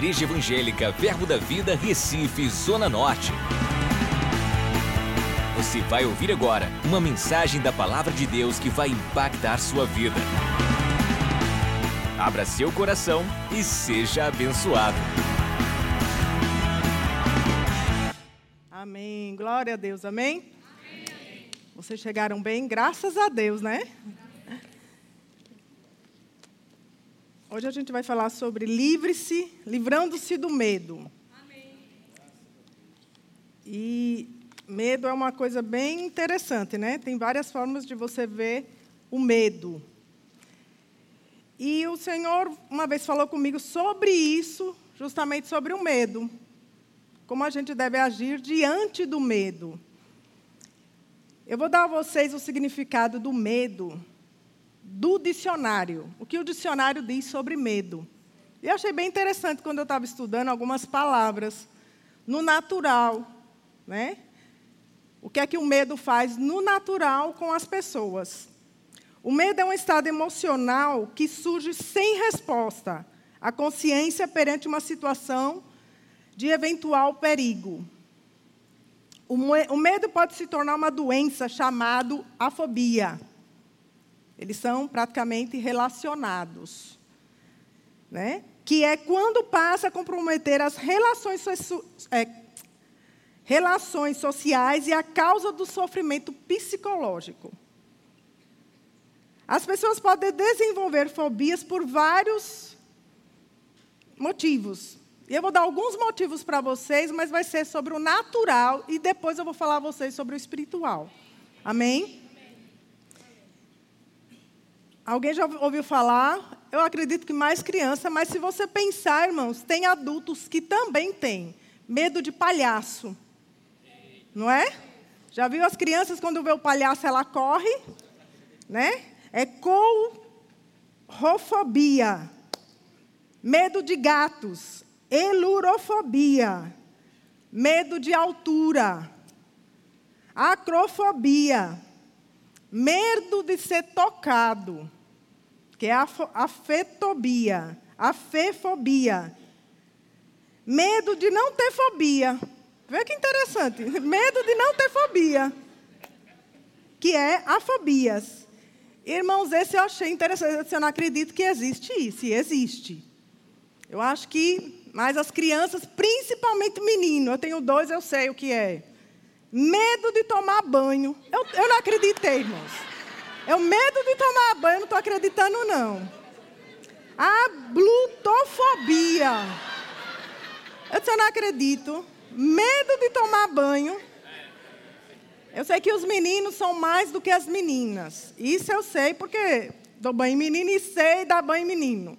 Igreja Evangélica Verbo da Vida, Recife, Zona Norte. Você vai ouvir agora uma mensagem da Palavra de Deus que vai impactar sua vida. Abra seu coração e seja abençoado. Amém. Glória a Deus. Amém? Amém. Vocês chegaram bem? Graças a Deus, né? Hoje a gente vai falar sobre livre-se, livrando-se do medo. Amém. E medo é uma coisa bem interessante, né? Tem várias formas de você ver o medo. E o Senhor uma vez falou comigo sobre isso, justamente sobre o medo. Como a gente deve agir diante do medo. Eu vou dar a vocês o significado do medo do dicionário. O que o dicionário diz sobre medo. E eu achei bem interessante quando eu estava estudando algumas palavras no natural, né? O que é que o medo faz no natural com as pessoas? O medo é um estado emocional que surge sem resposta à consciência perante uma situação de eventual perigo. O medo pode se tornar uma doença chamada afobia. Eles são praticamente relacionados. Né? Que é quando passa a comprometer as relações, é, relações sociais e a causa do sofrimento psicológico. As pessoas podem desenvolver fobias por vários motivos. Eu vou dar alguns motivos para vocês, mas vai ser sobre o natural e depois eu vou falar a vocês sobre o espiritual. Amém? Alguém já ouviu falar? Eu acredito que mais criança, mas se você pensar, irmãos, tem adultos que também têm medo de palhaço. Não é? Já viu as crianças quando vê o palhaço ela corre, né? É courofobia. Medo de gatos, elurofobia. Medo de altura. Acrofobia. Medo de ser tocado que é a afetobia, afefobia. Medo de não ter fobia. Vê que interessante. Medo de não ter fobia. Que é a fobias. Irmãos, esse eu achei interessante. Eu não acredito que existe isso. E existe. Eu acho que, mas as crianças, principalmente menino, eu tenho dois, eu sei o que é. Medo de tomar banho. Eu, eu não acreditei, irmãos. É o medo de tomar banho, não estou acreditando, não. A glutofobia. Eu disse, eu não acredito. Medo de tomar banho. Eu sei que os meninos são mais do que as meninas. Isso eu sei porque dou banho em menino e sei dar banho em menino.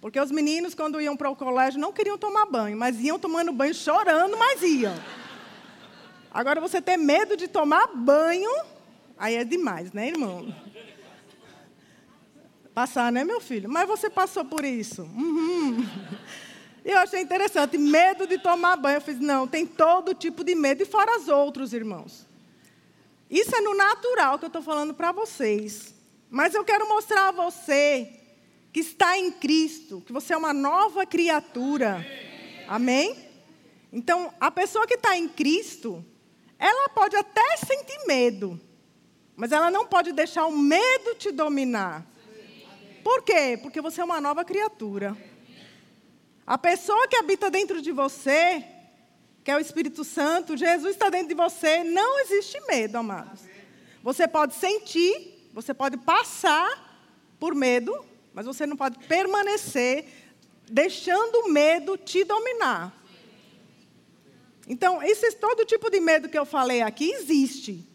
Porque os meninos, quando iam para o colégio, não queriam tomar banho, mas iam tomando banho chorando, mas iam. Agora, você ter medo de tomar banho, Aí é demais, né, irmão? Passar, né, meu filho? Mas você passou por isso. Uhum. Eu achei interessante, medo de tomar banho. Eu fiz, não, tem todo tipo de medo, e fora os outros, irmãos. Isso é no natural que eu estou falando para vocês. Mas eu quero mostrar a você que está em Cristo, que você é uma nova criatura. Amém? Então, a pessoa que está em Cristo, ela pode até sentir medo. Mas ela não pode deixar o medo te dominar. Por quê? Porque você é uma nova criatura. A pessoa que habita dentro de você, que é o Espírito Santo, Jesus está dentro de você, não existe medo, amados. Você pode sentir, você pode passar por medo, mas você não pode permanecer deixando o medo te dominar. Então, esse todo tipo de medo que eu falei aqui existe.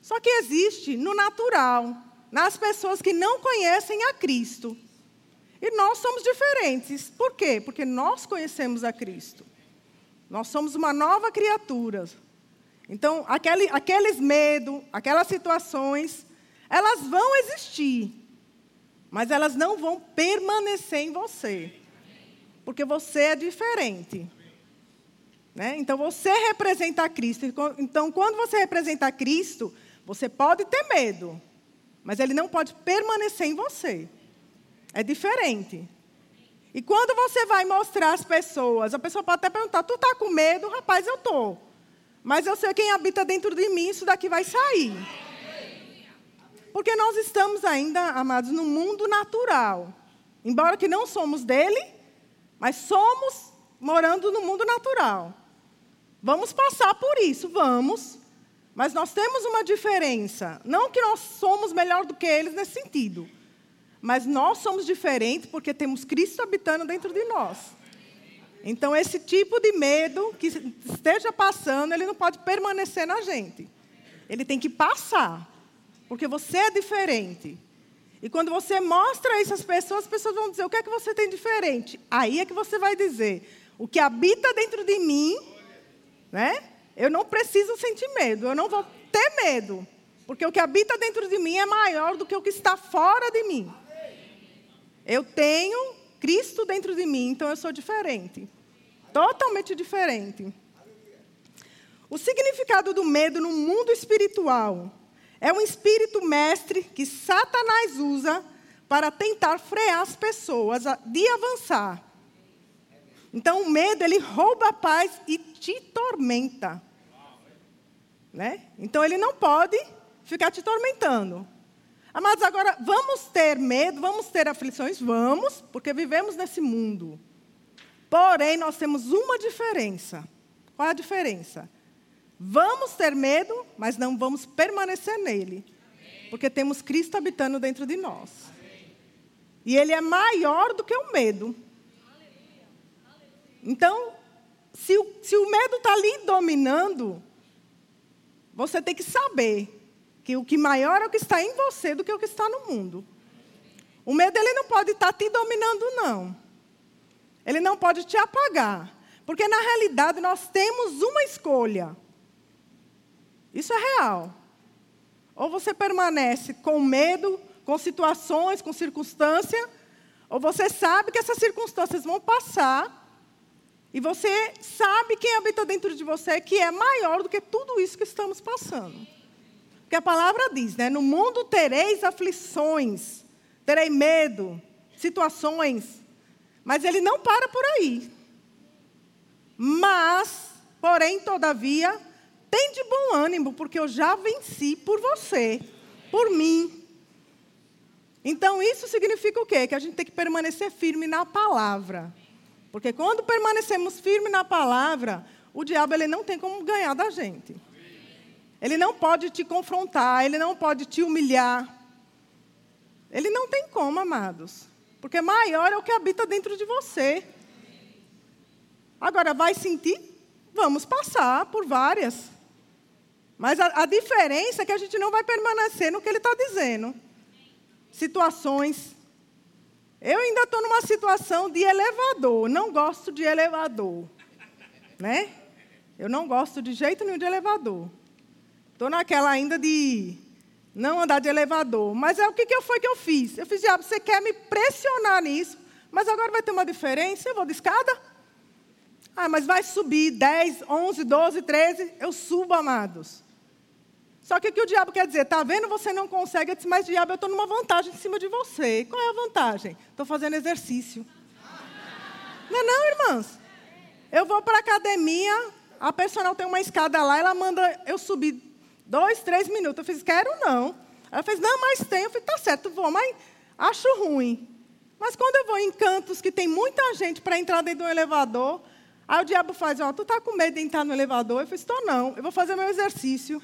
Só que existe no natural, nas pessoas que não conhecem a Cristo. E nós somos diferentes. Por quê? Porque nós conhecemos a Cristo. Nós somos uma nova criatura. Então, aquele, aqueles medos, aquelas situações, elas vão existir, mas elas não vão permanecer em você, porque você é diferente. Né? Então, você representa Cristo. Então, quando você representa Cristo, você pode ter medo, mas ele não pode permanecer em você. É diferente. E quando você vai mostrar às pessoas, a pessoa pode até perguntar: Tu está com medo? Rapaz, eu estou. Mas eu sei quem habita dentro de mim, isso daqui vai sair. Porque nós estamos ainda, amados, no mundo natural. Embora que não somos dele, mas somos morando no mundo natural. Vamos passar por isso, vamos. Mas nós temos uma diferença. Não que nós somos melhor do que eles nesse sentido. Mas nós somos diferentes porque temos Cristo habitando dentro de nós. Então, esse tipo de medo que esteja passando, ele não pode permanecer na gente. Ele tem que passar. Porque você é diferente. E quando você mostra isso às pessoas, as pessoas vão dizer: o que é que você tem diferente? Aí é que você vai dizer: o que habita dentro de mim, né? Eu não preciso sentir medo, eu não vou ter medo. Porque o que habita dentro de mim é maior do que o que está fora de mim. Eu tenho Cristo dentro de mim, então eu sou diferente. Totalmente diferente. O significado do medo no mundo espiritual é um espírito mestre que Satanás usa para tentar frear as pessoas de avançar. Então o medo ele rouba a paz e te tormenta. Né? Então ele não pode ficar te tormentando. Amados, agora vamos ter medo, vamos ter aflições? Vamos, porque vivemos nesse mundo. Porém, nós temos uma diferença. Qual a diferença? Vamos ter medo, mas não vamos permanecer nele. Porque temos Cristo habitando dentro de nós. E ele é maior do que o medo. Então, se o, se o medo está ali dominando, você tem que saber que o que maior é o que está em você do que o que está no mundo. O medo ele não pode estar te dominando, não. Ele não pode te apagar. Porque na realidade nós temos uma escolha. Isso é real. Ou você permanece com medo, com situações, com circunstância, ou você sabe que essas circunstâncias vão passar, e você sabe quem habita dentro de você, que é maior do que tudo isso que estamos passando. Porque a palavra diz, né? No mundo tereis aflições, terei medo, situações. Mas ele não para por aí. Mas, porém, todavia, tem de bom ânimo, porque eu já venci por você, por mim. Então, isso significa o quê? Que a gente tem que permanecer firme na palavra. Porque quando permanecemos firmes na palavra, o diabo ele não tem como ganhar da gente. Ele não pode te confrontar, ele não pode te humilhar. Ele não tem como, amados. Porque maior é o que habita dentro de você. Agora, vai sentir? Vamos passar por várias. Mas a, a diferença é que a gente não vai permanecer no que ele está dizendo. Situações. Eu ainda estou numa situação de elevador. Não gosto de elevador. Né? Eu não gosto de jeito nenhum de elevador. Estou naquela ainda de não andar de elevador. Mas é o que, que foi que eu fiz? Eu fiz, diabo, você quer me pressionar nisso, mas agora vai ter uma diferença, eu vou de escada? Ah, mas vai subir 10, 11, 12, 13. Eu subo, amados. Só que o que o diabo quer dizer? Está vendo, você não consegue. Eu disse, mas diabo, eu estou numa vantagem em cima de você. Qual é a vantagem? Estou fazendo exercício. Não é não, irmãs? Eu vou para a academia, a personal tem uma escada lá, ela manda eu subir dois, três minutos. Eu fiz, quero não. Ela fez, não, mas tem. Eu falei, tá certo, vou, mas acho ruim. Mas quando eu vou em cantos que tem muita gente para entrar dentro do elevador, aí o diabo faz, ó, tu tá com medo de entrar no elevador? Eu falei, estou não, eu vou fazer meu exercício.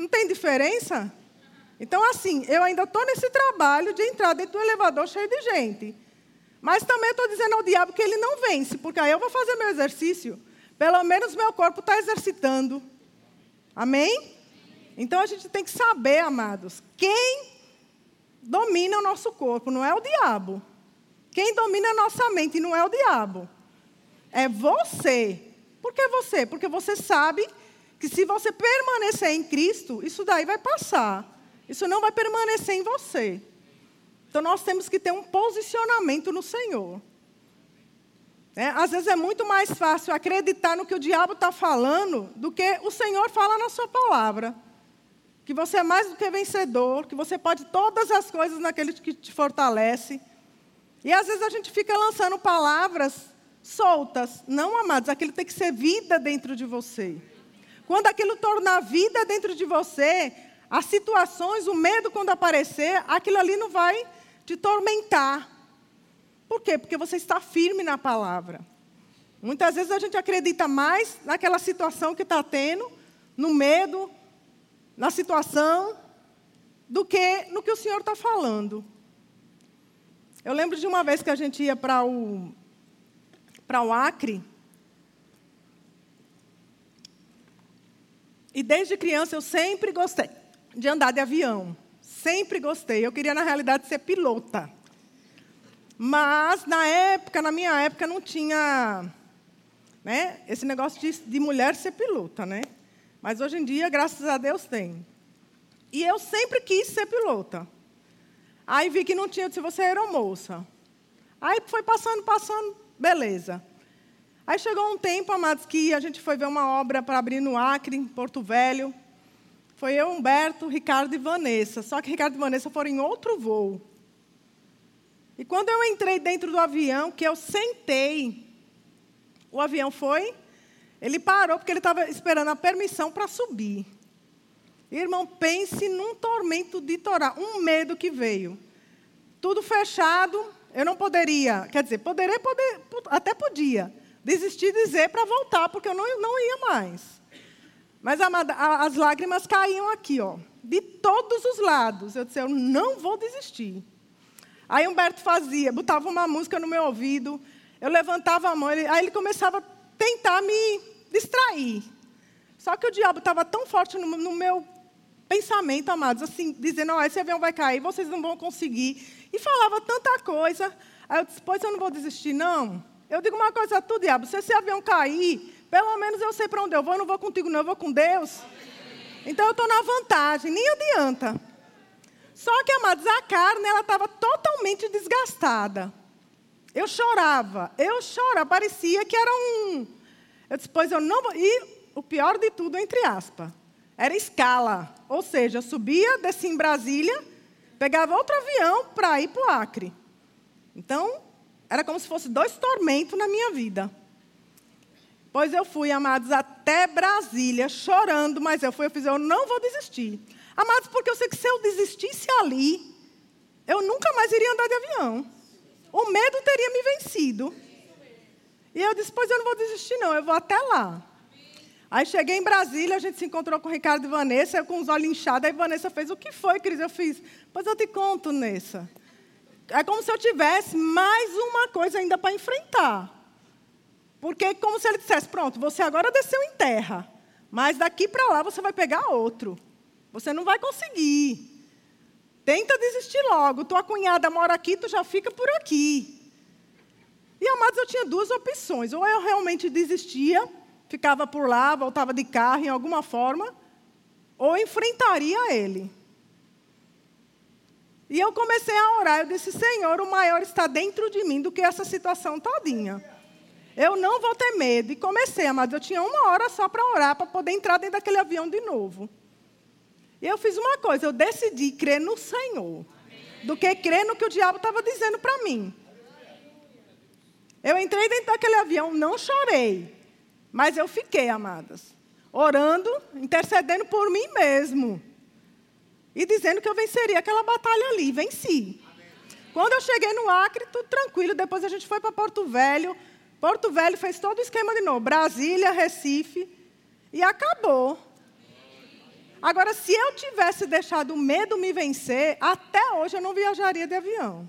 Não tem diferença? Então, assim, eu ainda estou nesse trabalho de entrar dentro do elevador cheio de gente. Mas também estou dizendo ao diabo que ele não vence, porque aí eu vou fazer meu exercício. Pelo menos meu corpo está exercitando. Amém? Então a gente tem que saber, amados, quem domina o nosso corpo não é o diabo. Quem domina a nossa mente não é o diabo. É você. Por que você? Porque você sabe que se você permanecer em Cristo, isso daí vai passar. Isso não vai permanecer em você. Então nós temos que ter um posicionamento no Senhor. É, às vezes é muito mais fácil acreditar no que o diabo está falando do que o Senhor fala na sua palavra. Que você é mais do que vencedor, que você pode todas as coisas naquele que te fortalece. E às vezes a gente fica lançando palavras soltas. Não, amados, aquilo tem que ser vida dentro de você. Quando aquilo tornar vida dentro de você, as situações, o medo quando aparecer, aquilo ali não vai te tormentar. Por quê? Porque você está firme na palavra. Muitas vezes a gente acredita mais naquela situação que está tendo, no medo, na situação, do que no que o Senhor está falando. Eu lembro de uma vez que a gente ia para o, para o Acre. E desde criança eu sempre gostei de andar de avião. Sempre gostei. Eu queria, na realidade, ser pilota. Mas, na época, na minha época, não tinha né, esse negócio de, de mulher ser pilota. Né? Mas hoje em dia, graças a Deus, tem. E eu sempre quis ser pilota. Aí vi que não tinha, eu disse, você era moça. Aí foi passando, passando, beleza. Aí chegou um tempo, amados, que a gente foi ver uma obra para abrir no Acre, em Porto Velho. Foi eu, Humberto, Ricardo e Vanessa. Só que Ricardo e Vanessa foram em outro voo. E quando eu entrei dentro do avião, que eu sentei, o avião foi, ele parou porque ele estava esperando a permissão para subir. Irmão, pense num tormento de Torá, um medo que veio. Tudo fechado, eu não poderia, quer dizer, poderia, poder, até podia, desistir de dizer para voltar, porque eu não, não ia mais. Mas amada, as lágrimas caíam aqui, ó, de todos os lados. Eu disse, eu não vou desistir. Aí Humberto fazia, botava uma música no meu ouvido, eu levantava a mão, ele, aí ele começava a tentar me distrair. Só que o diabo estava tão forte no, no, meu pensamento, amados, assim, dizendo, oh, esse avião vai cair, vocês não vão conseguir. E falava tanta coisa. Aí eu disse, pois eu não vou desistir, não. Eu digo uma coisa a tu, diabo, se esse avião cair, pelo menos eu sei para onde eu vou, eu não vou contigo, não, eu vou com Deus. Então eu estou na vantagem, nem adianta. Só que, amados, a carne ela estava totalmente desgastada. Eu chorava, eu chorava, parecia que era um. Eu disse, pois eu não vou. E o pior de tudo, entre aspas, era escala. Ou seja, eu subia, descia em Brasília, pegava outro avião para ir para o Acre. Então, era como se fosse dois tormentos na minha vida. Pois eu fui, amados, até Brasília, chorando, mas eu fui, eu fiz, eu não vou desistir. Amados, porque eu sei que se eu desistisse ali, eu nunca mais iria andar de avião. O medo teria me vencido. E eu disse, pois eu não vou desistir, não, eu vou até lá. Aí cheguei em Brasília, a gente se encontrou com o Ricardo e Vanessa, eu com os olhos inchados, aí Vanessa fez, o que foi, Cris? Eu fiz, pois eu te conto, Nessa. É como se eu tivesse mais uma coisa ainda para enfrentar. Porque é como se ele dissesse: pronto, você agora desceu em terra, mas daqui para lá você vai pegar outro. Você não vai conseguir. Tenta desistir logo. Tua cunhada mora aqui, tu já fica por aqui. E, amados, eu tinha duas opções. Ou eu realmente desistia, ficava por lá, voltava de carro em alguma forma, ou enfrentaria ele. E eu comecei a orar. Eu disse: Senhor, o maior está dentro de mim do que essa situação todinha. Eu não vou ter medo. E comecei, amado. Eu tinha uma hora só para orar, para poder entrar dentro daquele avião de novo. E eu fiz uma coisa, eu decidi crer no Senhor, do que crer no que o diabo estava dizendo para mim. Eu entrei dentro daquele avião, não chorei, mas eu fiquei, amadas, orando, intercedendo por mim mesmo. E dizendo que eu venceria aquela batalha ali, venci. Quando eu cheguei no Acre, tudo tranquilo, depois a gente foi para Porto Velho, Porto Velho fez todo o esquema de novo. Brasília, Recife. E acabou. Agora, se eu tivesse deixado o medo me vencer, até hoje eu não viajaria de avião.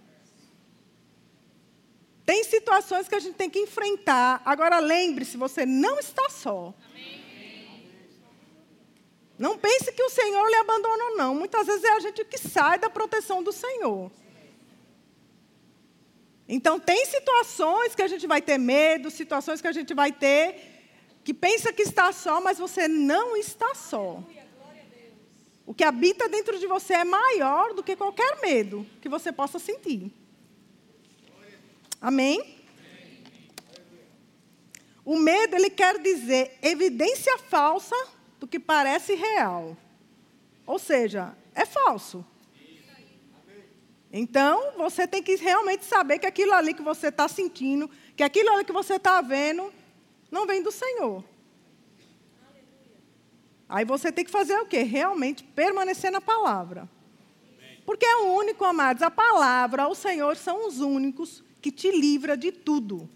Tem situações que a gente tem que enfrentar. Agora, lembre-se, você não está só. Não pense que o Senhor lhe abandonou, não. Muitas vezes é a gente que sai da proteção do Senhor. Então, tem situações que a gente vai ter medo, situações que a gente vai ter que pensa que está só, mas você não está só. O que habita dentro de você é maior do que qualquer medo que você possa sentir. Amém? O medo, ele quer dizer evidência falsa que parece real. Ou seja, é falso. Então, você tem que realmente saber que aquilo ali que você está sentindo, que aquilo ali que você está vendo, não vem do Senhor. Aí você tem que fazer o quê? Realmente permanecer na palavra. Porque é o único, amados, a palavra, o Senhor são os únicos que te livra de tudo.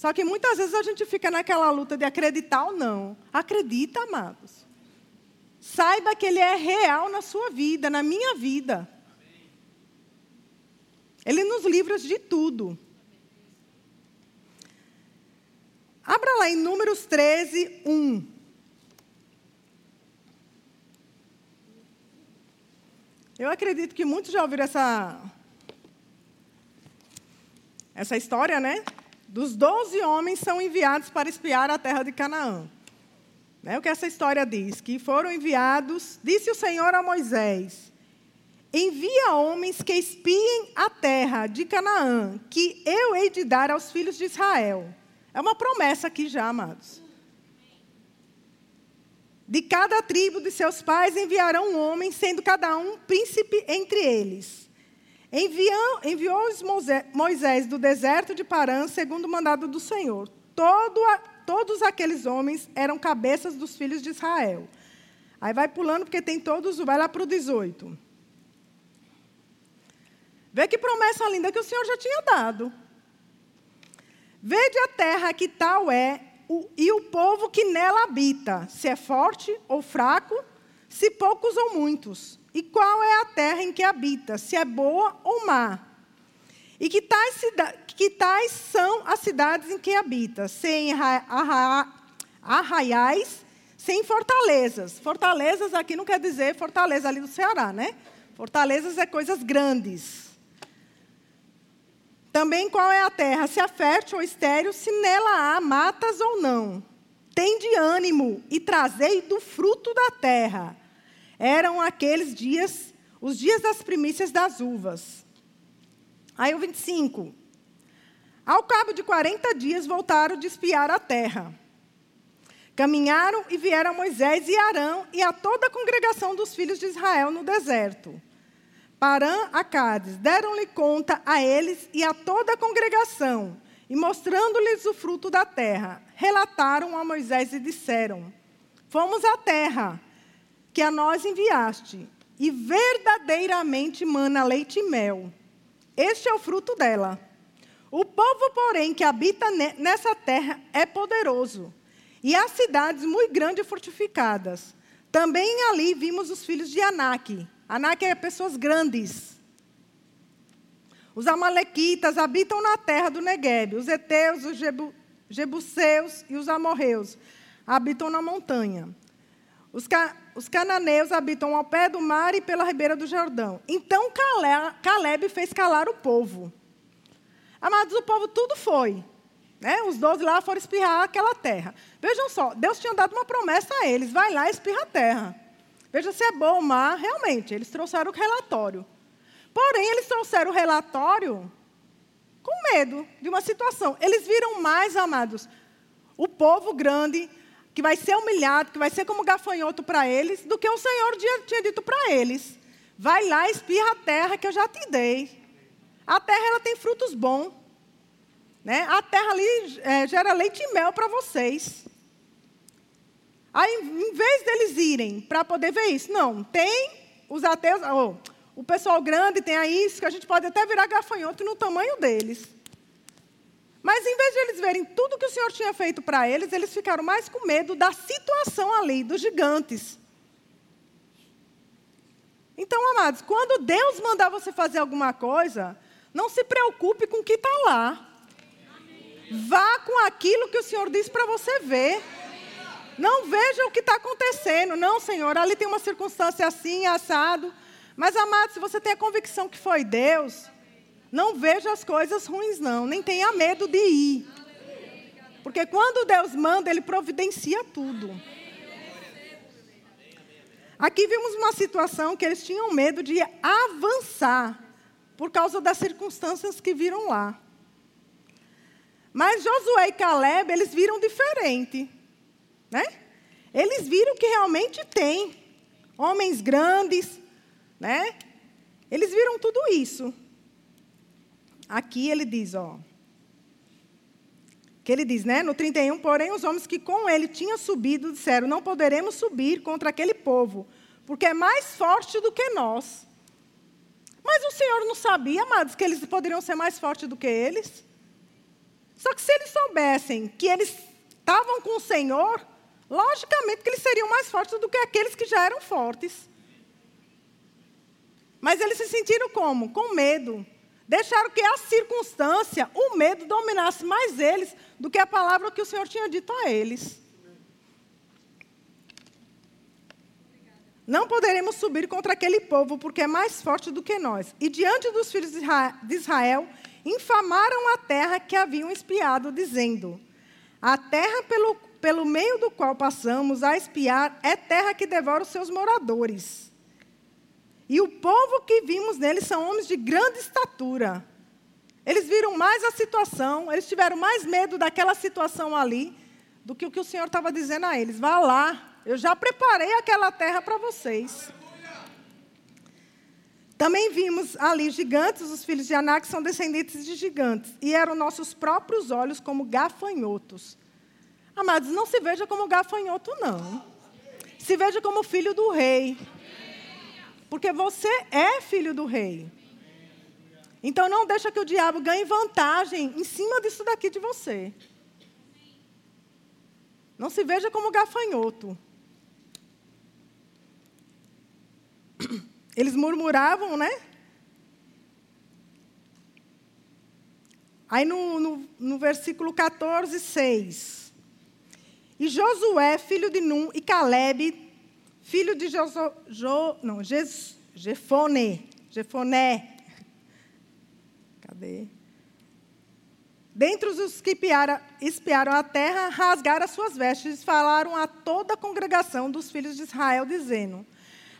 Só que muitas vezes a gente fica naquela luta de acreditar ou não. Acredita, amados. Saiba que Ele é real na sua vida, na minha vida. Ele nos livra de tudo. Abra lá em Números 13, 1. Eu acredito que muitos já ouviram essa, essa história, né? Dos doze homens são enviados para espiar a terra de Canaã. É o que essa história diz, que foram enviados, disse o Senhor a Moisés, envia homens que espiem a terra de Canaã, que eu hei de dar aos filhos de Israel. É uma promessa aqui já, amados. De cada tribo de seus pais enviarão um homem, sendo cada um príncipe entre eles. Enviou, enviou Moisés do deserto de Parã, segundo o mandado do Senhor. Todo, todos aqueles homens eram cabeças dos filhos de Israel. Aí vai pulando, porque tem todos, vai lá para o 18. Vê que promessa linda que o Senhor já tinha dado. Vede a terra que tal é o, e o povo que nela habita, se é forte ou fraco, se poucos ou muitos, e qual é a terra em que habita, se é boa ou má. E que tais, que tais são as cidades em que habita, sem arraiais, sem fortalezas. Fortalezas aqui não quer dizer fortaleza ali do Ceará, né? Fortalezas é coisas grandes. Também qual é a terra, se é fértil ou estéril, se nela há matas ou não. Tende ânimo e trazei do fruto da terra. Eram aqueles dias, os dias das primícias das uvas. Aí o 25. Ao cabo de 40 dias voltaram de espiar a terra. Caminharam e vieram a Moisés e Arão e a toda a congregação dos filhos de Israel no deserto. Parã a Cádiz, deram-lhe conta a eles e a toda a congregação, e mostrando-lhes o fruto da terra, relataram a Moisés e disseram: Fomos à terra que a nós enviaste, e verdadeiramente mana leite e mel. Este é o fruto dela. O povo, porém, que habita nessa terra é poderoso, e há cidades muito grandes e fortificadas. Também ali vimos os filhos de Anak, Anak é pessoas grandes. Os amalequitas habitam na terra do Negueb. Os heteus, os Jebu, jebuseus e os amorreus habitam na montanha. Os, ca, os, cananeus habitam ao pé do mar e pela ribeira do Jordão. Então Caleb, fez calar o povo. Amados, o povo tudo foi. Né? Os doze lá foram espirrar aquela terra. Vejam só, Deus tinha dado uma promessa a eles: vai lá e espirra a terra. Veja se é bom ou má, realmente, eles trouxeram o relatório. Porém, eles trouxeram o relatório com medo de uma situação. Eles viram mais, amados, o povo grande, que vai ser humilhado, que vai ser como gafanhoto para eles, do que o Senhor tinha dito para eles. Vai lá, espirra a terra que eu já te dei. A terra ela tem frutos bons. Né? A terra ali é, gera leite e mel para vocês. Aí, em vez deles irem para poder ver isso, não, tem os ateus, oh, o pessoal grande tem aí isso, que a gente pode até virar gafanhoto no tamanho deles. Mas em vez de eles verem tudo que o Senhor tinha feito para eles, eles ficaram mais com medo da situação ali, dos gigantes. Então, amados, quando Deus mandar você fazer alguma coisa, não se preocupe com o que está lá. Vá com aquilo que o Senhor diz para você ver. Não veja o que está acontecendo. Não, Senhor, ali tem uma circunstância assim, assado. Mas, amado, se você tem a convicção que foi Deus, não veja as coisas ruins, não. Nem tenha medo de ir. Porque quando Deus manda, Ele providencia tudo. Aqui vimos uma situação que eles tinham medo de avançar por causa das circunstâncias que viram lá. Mas Josué e Caleb, eles viram diferente. Né? Eles viram que realmente tem homens grandes, né? Eles viram tudo isso. Aqui ele diz, ó. Que ele diz, né, no 31, porém os homens que com ele tinham subido disseram: Não poderemos subir contra aquele povo, porque é mais forte do que nós. Mas o Senhor não sabia, amados, que eles poderiam ser mais fortes do que eles? Só que se eles soubessem que eles estavam com o Senhor, logicamente que eles seriam mais fortes do que aqueles que já eram fortes. Mas eles se sentiram como? Com medo. Deixaram que a circunstância, o medo, dominasse mais eles do que a palavra que o Senhor tinha dito a eles. Não poderemos subir contra aquele povo, porque é mais forte do que nós. E diante dos filhos de Israel, infamaram a terra que haviam espiado, dizendo: A terra pelo, pelo meio do qual passamos a espiar é terra que devora os seus moradores. E o povo que vimos neles são homens de grande estatura. Eles viram mais a situação, eles tiveram mais medo daquela situação ali do que o que o Senhor estava dizendo a eles. Vá lá, eu já preparei aquela terra para vocês. Também vimos ali gigantes, os filhos de Anak são descendentes de gigantes, e eram nossos próprios olhos como gafanhotos. Amados, não se veja como gafanhoto, não. Se veja como filho do rei. Porque você é filho do rei. Então não deixa que o diabo ganhe vantagem em cima disso daqui de você. Não se veja como gafanhoto. Eles murmuravam, né? Aí no, no, no, versículo 14, 6. E Josué, filho de Num, e Caleb, filho de Joso, jo, não, Jes, Jefone, Jefoné. Cadê? Dentre os que espiaram, espiaram a terra, rasgaram as suas vestes e falaram a toda a congregação dos filhos de Israel, dizendo: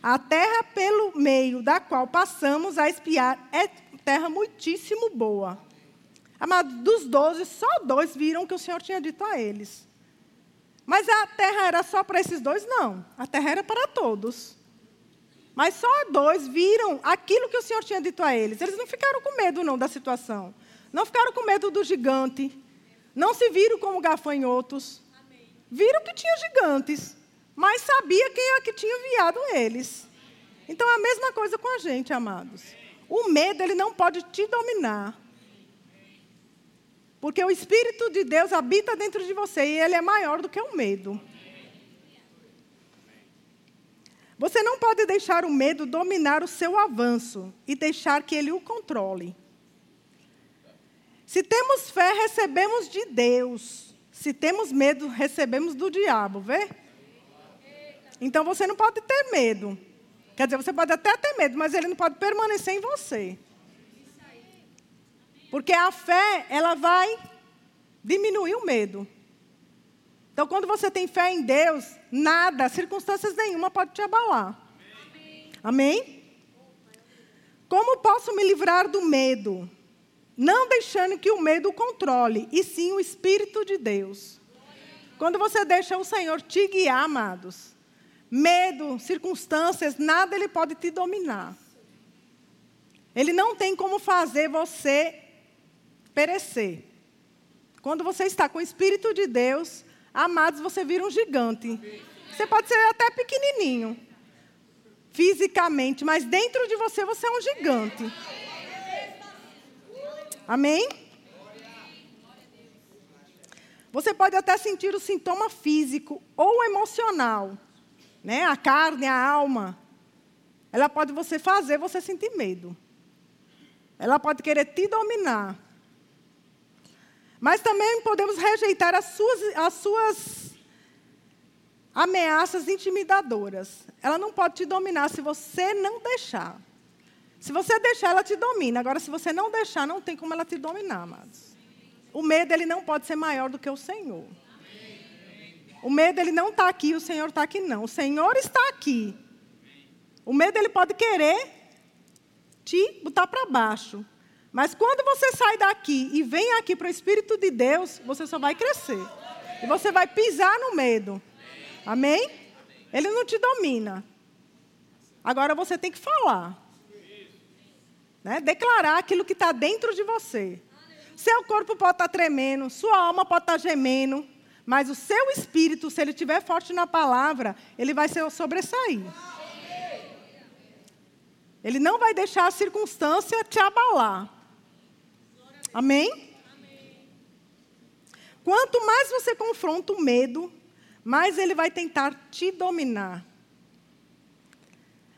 a terra pelo meio da qual passamos a espiar é terra muitíssimo boa. Amado, dos doze, só dois viram que o Senhor tinha dito a eles. Mas a terra era só para esses dois? Não. A terra era para todos. Mas só dois viram aquilo que o Senhor tinha dito a eles. Eles não ficaram com medo, não, da situação. Não ficaram com medo do gigante. Não se viram como gafanhotos. Viram que tinha gigantes mas sabia quem é que tinha enviado eles. Então a mesma coisa com a gente, amados. O medo ele não pode te dominar. Porque o Espírito de Deus habita dentro de você e ele é maior do que o medo. Você não pode deixar o medo dominar o seu avanço e deixar que ele o controle. Se temos fé, recebemos de Deus. Se temos medo, recebemos do diabo, vê? Então você não pode ter medo. Quer dizer, você pode até ter medo, mas ele não pode permanecer em você. Porque a fé, ela vai diminuir o medo. Então, quando você tem fé em Deus, nada, circunstâncias nenhuma pode te abalar. Amém? Amém? Como posso me livrar do medo? Não deixando que o medo controle, e sim o Espírito de Deus. Quando você deixa o Senhor te guiar, amados, medo, circunstâncias, nada ele pode te dominar. Ele não tem como fazer você perecer. Quando você está com o Espírito de Deus, amados, você vira um gigante. Você pode ser até pequenininho, fisicamente, mas dentro de você você é um gigante. Amém? Você pode até sentir o sintoma físico ou emocional né? A carne, a alma, ela pode você fazer você sentir medo. Ela pode querer te dominar. Mas também podemos rejeitar as suas, as suas ameaças intimidadoras. Ela não pode te dominar se você não deixar. Se você deixar, ela te domina. Agora, se você não deixar, não tem como ela te dominar, amados. O medo ele não pode ser maior do que o Senhor. O medo ele não está aqui, o Senhor está aqui não. O Senhor está aqui. O medo ele pode querer te botar para baixo. Mas quando você sai daqui e vem aqui para o Espírito de Deus, você só vai crescer. E você vai pisar no medo. Amém? Ele não te domina. Agora você tem que falar. Né? Declarar aquilo que está dentro de você. Seu corpo pode estar tá tremendo, sua alma pode estar tá gemendo, mas o seu espírito, se ele estiver forte na palavra, ele vai ser sobressair. Ele não vai deixar a circunstância te abalar. Amém? Quanto mais você confronta o medo, mais ele vai tentar te dominar.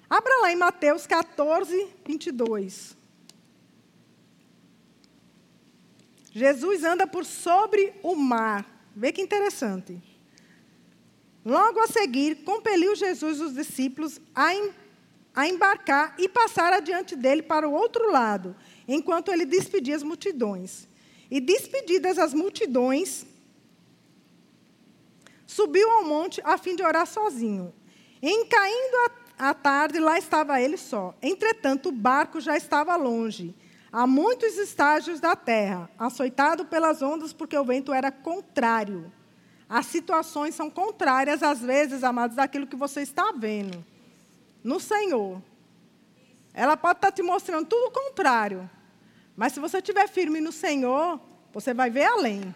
Abra lá em Mateus 14, 22. Jesus anda por sobre o mar. Vê que interessante. Logo a seguir, compeliu Jesus os discípulos a, em, a embarcar e passar adiante dele para o outro lado, enquanto ele despedia as multidões. E despedidas as multidões, subiu ao monte a fim de orar sozinho. Em caindo a, tarde, lá estava ele só. Entretanto, o barco já estava longe, a muitos estágios da terra, açoitado pelas ondas, porque o vento era contrário. As situações são contrárias, às vezes, amados, daquilo que você está vendo no Senhor. Ela pode estar te mostrando tudo o contrário. Mas se você estiver firme no Senhor, você vai ver além.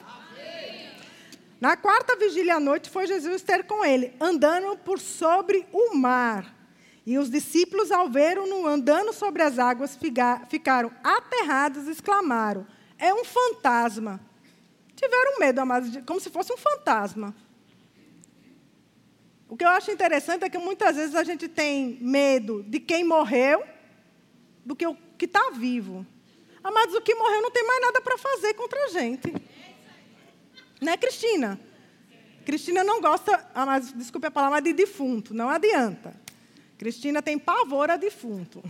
Na quarta vigília à noite foi Jesus ter com ele, andando por sobre o mar. E os discípulos, ao ver-o andando sobre as águas, ficaram aterrados e exclamaram: É um fantasma. Tiveram medo, amados, como se fosse um fantasma. O que eu acho interessante é que muitas vezes a gente tem medo de quem morreu do que o que está vivo. Amados, o que morreu não tem mais nada para fazer contra a gente. Né, Cristina? Cristina não gosta, amados, desculpe a palavra, de defunto. Não adianta. Cristina tem pavor a defunto.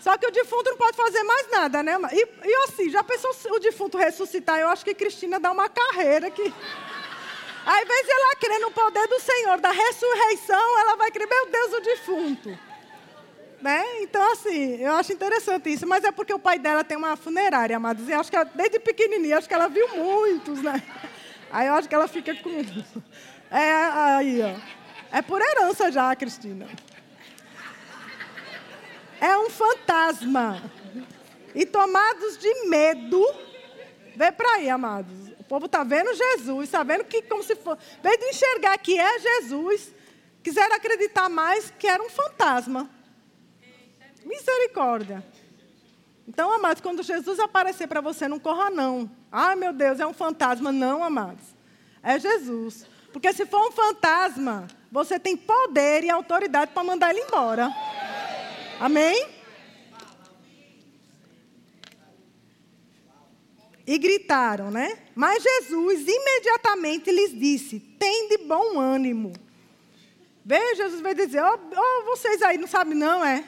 Só que o defunto não pode fazer mais nada, né? E, e assim, já pensou o defunto ressuscitar? Eu acho que Cristina dá uma carreira que. Invés de ela crer no poder do Senhor, da ressurreição, ela vai crer, meu Deus, o defunto. Né? Então, assim, eu acho interessante isso. Mas é porque o pai dela tem uma funerária, amados. E acho que ela, desde pequenininha, acho que ela viu muitos, né? Aí eu acho que ela fica com... É, aí, ó. É por herança já, Cristina. É um fantasma. E tomados de medo, vê para aí, amados. O povo está vendo Jesus, está vendo que como se fosse... Veio de enxergar que é Jesus, quiseram acreditar mais que era um fantasma. Misericórdia. Então, amados, quando Jesus aparecer para você, não corra não. Ai, meu Deus, é um fantasma. Não, amados. É Jesus. Porque se for um fantasma, você tem poder e autoridade para mandar ele embora. Amém? E gritaram, né? Mas Jesus imediatamente lhes disse: Tem de bom ânimo. Veja, Jesus vai dizer: oh, oh, vocês aí não sabem, não, é?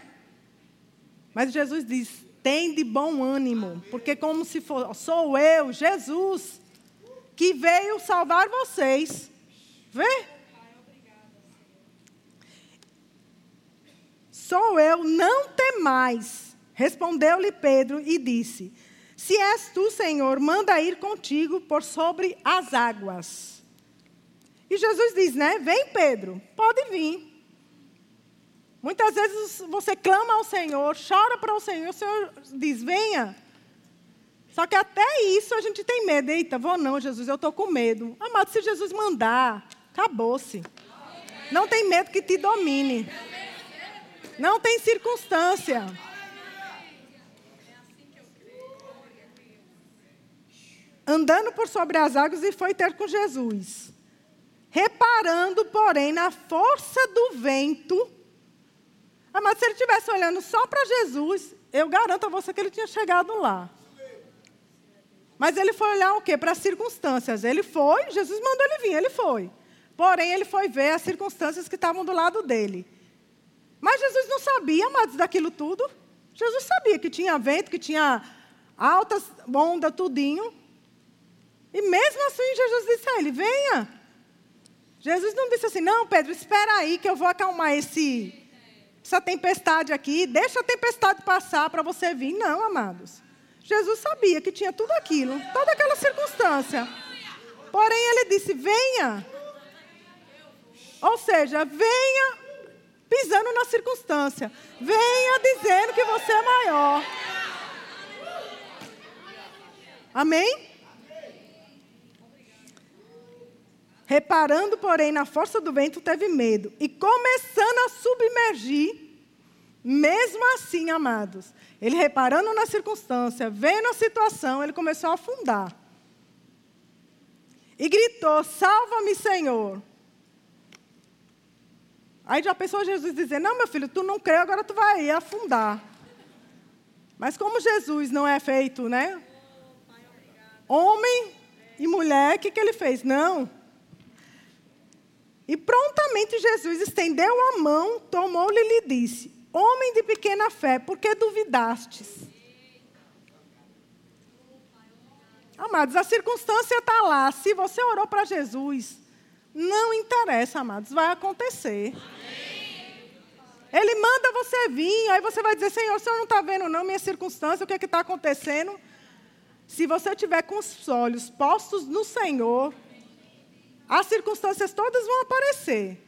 Mas Jesus diz: tem de bom ânimo, porque como se for, sou eu, Jesus, que veio salvar vocês. Vê? Sou eu, não temais. Respondeu-lhe Pedro e disse: Se és tu, Senhor, manda ir contigo por sobre as águas. E Jesus diz, né? Vem, Pedro, pode vir. Muitas vezes você clama ao Senhor, chora para o Senhor, o Senhor diz: venha. Só que até isso a gente tem medo. Eita, vou não, Jesus, eu estou com medo. Amado, se Jesus mandar, acabou-se. Não tem medo que te domine. Não tem circunstância. Andando por sobre as águas e foi ter com Jesus. Reparando, porém, na força do vento ah, mas se ele estivesse olhando só para Jesus, eu garanto a você que ele tinha chegado lá. Mas ele foi olhar o quê? Para as circunstâncias. Ele foi, Jesus mandou ele vir, ele foi. Porém, ele foi ver as circunstâncias que estavam do lado dele. Mas Jesus não sabia, amados, daquilo tudo. Jesus sabia que tinha vento, que tinha altas ondas, tudinho. E mesmo assim, Jesus disse a ele: venha. Jesus não disse assim, não, Pedro, espera aí que eu vou acalmar esse, essa tempestade aqui, deixa a tempestade passar para você vir. Não, amados. Jesus sabia que tinha tudo aquilo, toda aquela circunstância. Porém, ele disse: venha. Ou seja, venha pisando na circunstância. Venha dizendo que você é maior. Amém? Reparando, porém, na força do vento, teve medo. E começando a submergir, mesmo assim, amados, ele reparando na circunstância, vendo a situação, ele começou a afundar. E gritou: Salva-me, Senhor. Aí já pensou Jesus dizer: Não, meu filho, tu não crê, agora tu vai afundar. Mas como Jesus não é feito, né? Homem e mulher, o que, que ele fez? Não. E prontamente Jesus estendeu a mão, tomou-lhe e lhe disse: Homem de pequena fé, por que duvidastes? Amados, a circunstância está lá. Se você orou para Jesus, não interessa, amados, vai acontecer. Ele manda você vir, aí você vai dizer: Senhor, o senhor não está vendo, não, minha circunstância, o que é está acontecendo? Se você tiver com os olhos postos no Senhor, as circunstâncias todas vão aparecer.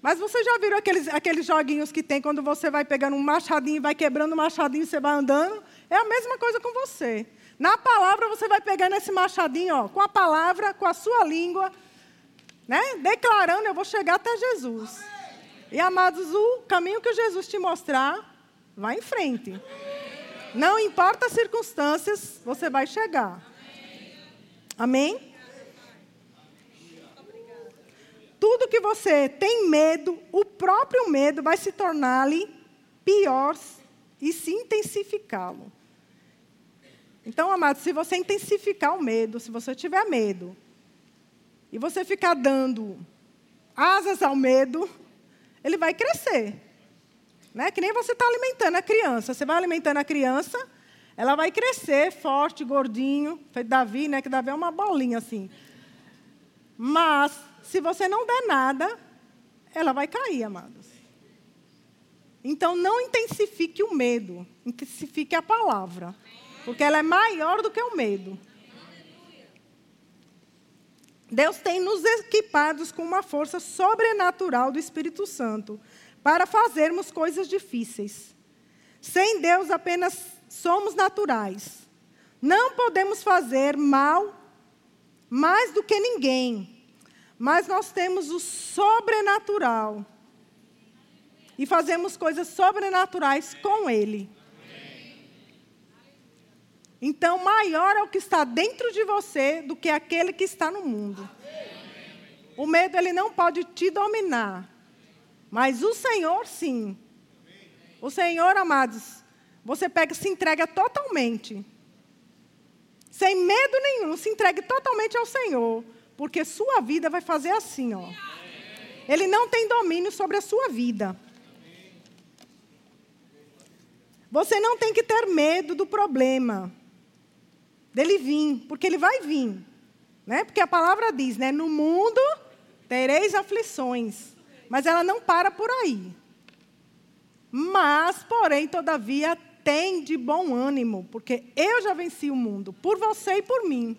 Mas você já viram aqueles, aqueles joguinhos que tem quando você vai pegando um machadinho e vai quebrando o machadinho e você vai andando? É a mesma coisa com você. Na palavra você vai pegando esse machadinho, ó, com a palavra, com a sua língua, né? declarando, eu vou chegar até Jesus. E amados, o caminho que Jesus te mostrar, vai em frente. Não importa as circunstâncias, você vai chegar. Amém? Tudo que você tem medo, o próprio medo vai se tornar-lhe pior e se intensificá-lo. Então, amados, se você intensificar o medo, se você tiver medo, e você ficar dando asas ao medo, ele vai crescer. Né? Que nem você está alimentando a criança. Você vai alimentando a criança, ela vai crescer forte, gordinho, feito Davi, né? Que Davi é uma bolinha assim. Mas se você não der nada, ela vai cair, amados. Então, não intensifique o medo, intensifique a palavra, porque ela é maior do que o medo. Deus tem nos equipados com uma força sobrenatural do Espírito Santo para fazermos coisas difíceis. Sem Deus apenas somos naturais. Não podemos fazer mal mais do que ninguém mas nós temos o sobrenatural. E fazemos coisas sobrenaturais com Ele. Então, maior é o que está dentro de você do que aquele que está no mundo. O medo ele não pode te dominar. Mas o Senhor sim. O Senhor, amados, você pega se entrega totalmente. Sem medo nenhum, se entregue totalmente ao Senhor. Porque sua vida vai fazer assim, ó. Ele não tem domínio sobre a sua vida. Você não tem que ter medo do problema dele vir, porque ele vai vir, né? Porque a palavra diz, né? No mundo tereis aflições, mas ela não para por aí. Mas, porém, todavia, tem de bom ânimo, porque eu já venci o mundo, por você e por mim.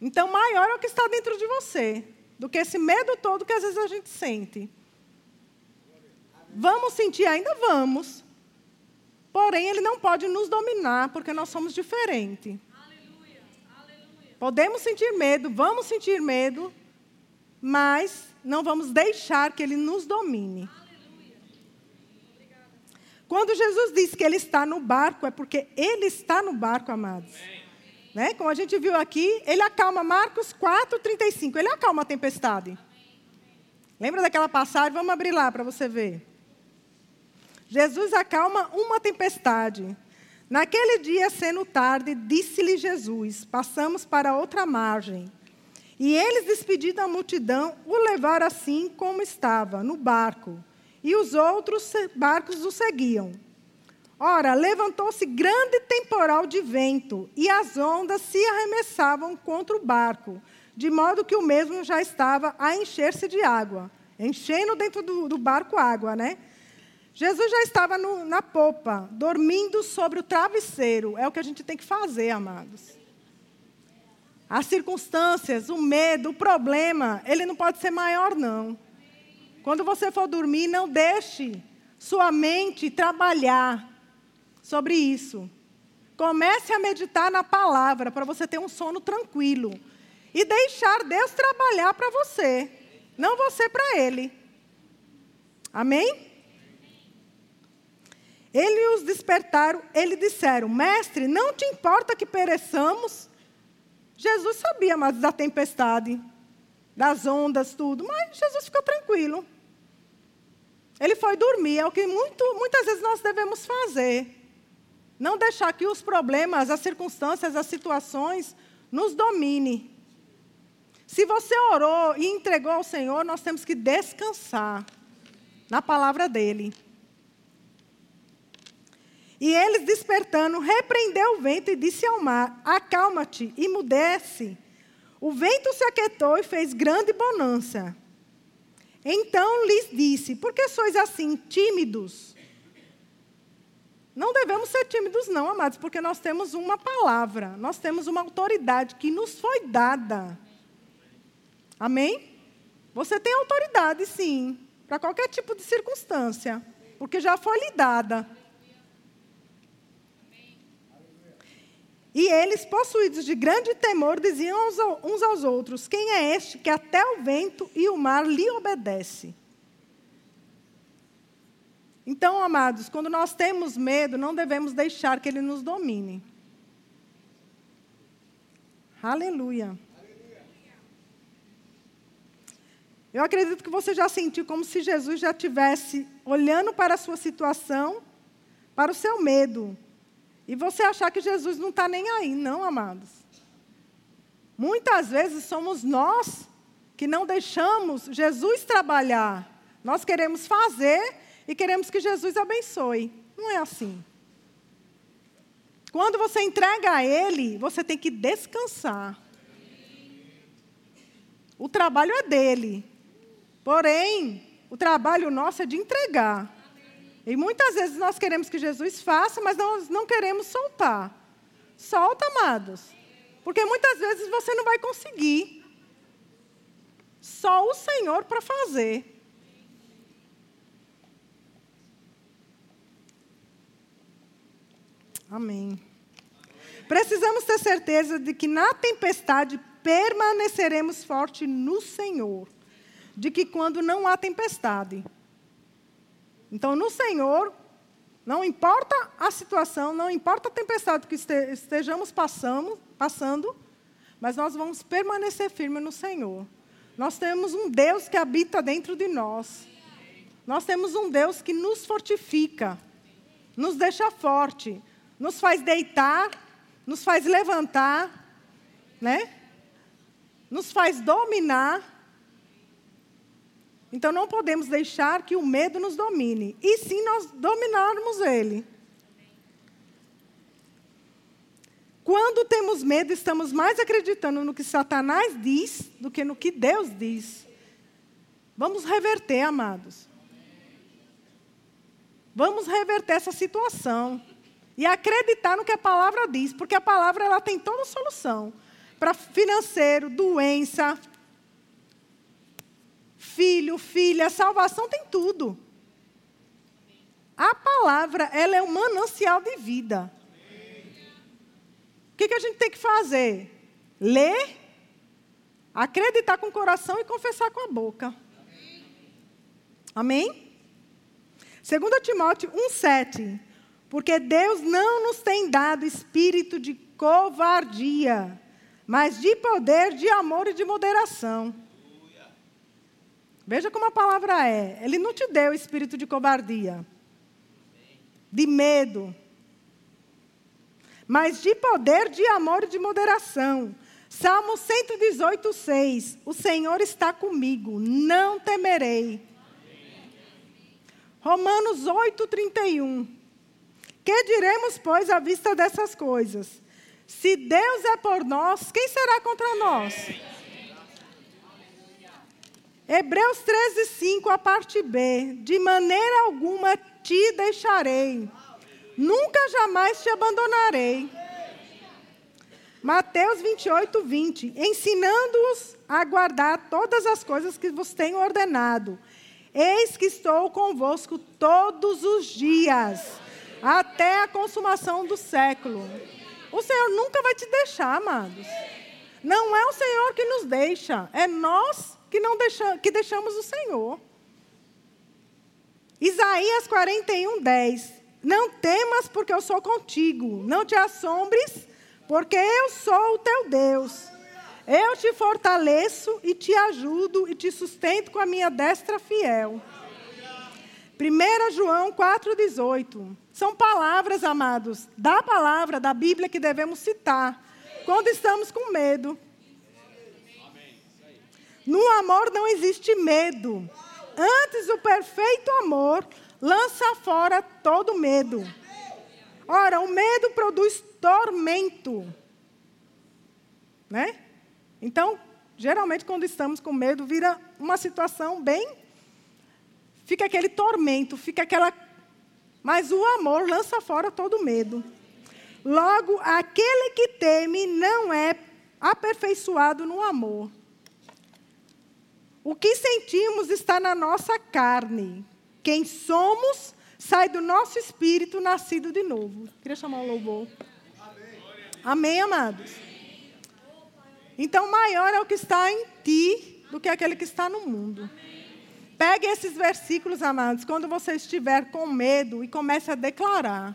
Então, maior é o que está dentro de você do que esse medo todo que às vezes a gente sente. Vamos sentir, ainda vamos. Porém, ele não pode nos dominar, porque nós somos diferentes. Podemos sentir medo, vamos sentir medo, mas não vamos deixar que ele nos domine. Quando Jesus diz que ele está no barco, é porque ele está no barco, amados. Né? Como a gente viu aqui, ele acalma Marcos 4, 35. Ele acalma a tempestade. Lembra daquela passagem? Vamos abrir lá para você ver. Jesus acalma uma tempestade. Naquele dia, sendo tarde, disse-lhe Jesus: Passamos para outra margem. E eles, despedindo a multidão, o levaram assim como estava, no barco. E os outros barcos o seguiam. Ora, levantou-se grande temporal de vento, e as ondas se arremessavam contra o barco, de modo que o mesmo já estava a encher-se de água, enchendo dentro do, do, barco água, né? Jesus já estava no, na popa, dormindo sobre o travesseiro. É o que a gente tem que fazer, amados. As circunstâncias, o medo, o problema, ele não pode ser maior, não. Quando você for dormir, não deixe sua mente trabalhar sobre isso. Comece a meditar na palavra para você ter um sono tranquilo. E deixar Deus trabalhar para você, não você para Ele. Amém? Ele os despertaram, ele disseram: Mestre, não te importa que pereçamos? Jesus sabia mais da tempestade, das ondas, tudo, mas Jesus ficou tranquilo. Ele foi dormir, é o que muito, muitas vezes nós devemos fazer. Não deixar que os problemas, as circunstâncias, as situações nos domine. Se você orou e entregou ao Senhor, nós temos que descansar na palavra dele. E eles, despertando, repreendeu o vento e disse ao mar: Acalma-te e mudece. O vento se aquietou e fez grande bonança. Então lhes disse: Por que sois assim tímidos? Não devemos ser tímidos, não, amados, porque nós temos uma palavra, nós temos uma autoridade que nos foi dada. Amém? Você tem autoridade, sim, para qualquer tipo de circunstância, porque já foi lhe dada. E eles, possuídos de grande temor, diziam uns aos outros: Quem é este que até o vento e o mar lhe obedece? Então, amados, quando nós temos medo, não devemos deixar que ele nos domine. Aleluia. Eu acredito que você já sentiu como se Jesus já estivesse olhando para a sua situação, para o seu medo, e você achar que Jesus não está nem aí, não, amados. Muitas vezes somos nós que não deixamos Jesus trabalhar. Nós queremos fazer e queremos que Jesus abençoe. Não é assim. Quando você entrega a Ele, você tem que descansar. O trabalho é dele. Porém, o trabalho nosso é de entregar. E muitas vezes nós queremos que Jesus faça, mas nós não queremos soltar. Solta, amados. Porque muitas vezes você não vai conseguir. Só o Senhor para fazer. Amém. Precisamos ter certeza de que na tempestade permaneceremos fortes no Senhor. De que quando não há tempestade, então, no Senhor, não importa a situação, não importa a tempestade que estejamos passando, passando, mas nós vamos permanecer firmes no Senhor. Nós temos um Deus que habita dentro de nós. Nós temos um Deus que nos fortifica, nos deixa forte, nos faz deitar, nos faz levantar, né? Nos faz dominar então não podemos deixar que o medo nos domine, e sim nós dominarmos ele. Quando temos medo, estamos mais acreditando no que Satanás diz do que no que Deus diz. Vamos reverter, amados. Vamos reverter essa situação e acreditar no que a palavra diz, porque a palavra ela tem toda solução para financeiro, doença, filho, filha, salvação tem tudo. A palavra, ela é um manancial de vida. O que, que a gente tem que fazer? Ler, acreditar com o coração e confessar com a boca. Amém? 2 Timóteo 1,7. Porque Deus não nos tem dado espírito de covardia, mas de poder, de amor e de moderação. Veja como a palavra é. Ele não te deu espírito de covardia, de medo, mas de poder, de amor e de moderação. Salmo 118, 6. O Senhor está comigo, não temerei. Romanos 8, 31. Que diremos, pois, à vista dessas coisas? Se Deus é por nós, quem será contra nós? Hebreus 13, 5, a parte B. De maneira alguma te deixarei, nunca jamais te abandonarei. Mateus 28, 20. Ensinando-os a guardar todas as coisas que vos tenho ordenado. Eis que estou convosco todos os dias, até a consumação do século. O Senhor nunca vai te deixar, amados. Não é o Senhor que nos deixa, é nós que, não deixa, que deixamos o Senhor. Isaías 41, 10. Não temas, porque eu sou contigo. Não te assombres, porque eu sou o teu Deus. Eu te fortaleço e te ajudo e te sustento com a minha destra fiel. 1 João 4,18. São palavras, amados, da palavra, da Bíblia que devemos citar quando estamos com medo. No amor não existe medo. Antes, o perfeito amor lança fora todo medo. Ora, o medo produz tormento. Né? Então, geralmente, quando estamos com medo, vira uma situação bem. Fica aquele tormento, fica aquela. Mas o amor lança fora todo medo. Logo, aquele que teme não é aperfeiçoado no amor. O que sentimos está na nossa carne. Quem somos sai do nosso espírito nascido de novo. Queria chamar o louvor. Amém, amados? Então, maior é o que está em ti do que aquele que está no mundo. Pegue esses versículos, amados, quando você estiver com medo e comece a declarar.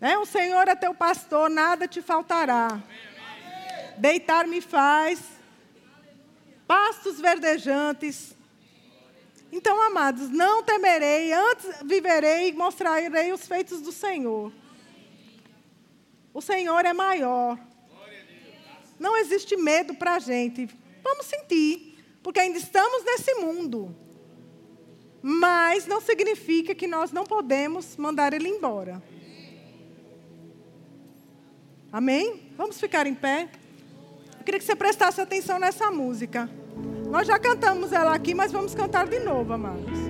Né? O Senhor é teu pastor, nada te faltará. Deitar me faz, pastos verdejantes. Então, amados, não temerei, antes viverei e mostrarei os feitos do Senhor. O Senhor é maior. Não existe medo para a gente. Vamos sentir, porque ainda estamos nesse mundo. Mas não significa que nós não podemos mandar ele embora. Amém? Vamos ficar em pé? Eu queria que você prestasse atenção nessa música. Nós já cantamos ela aqui, mas vamos cantar de novo, amados.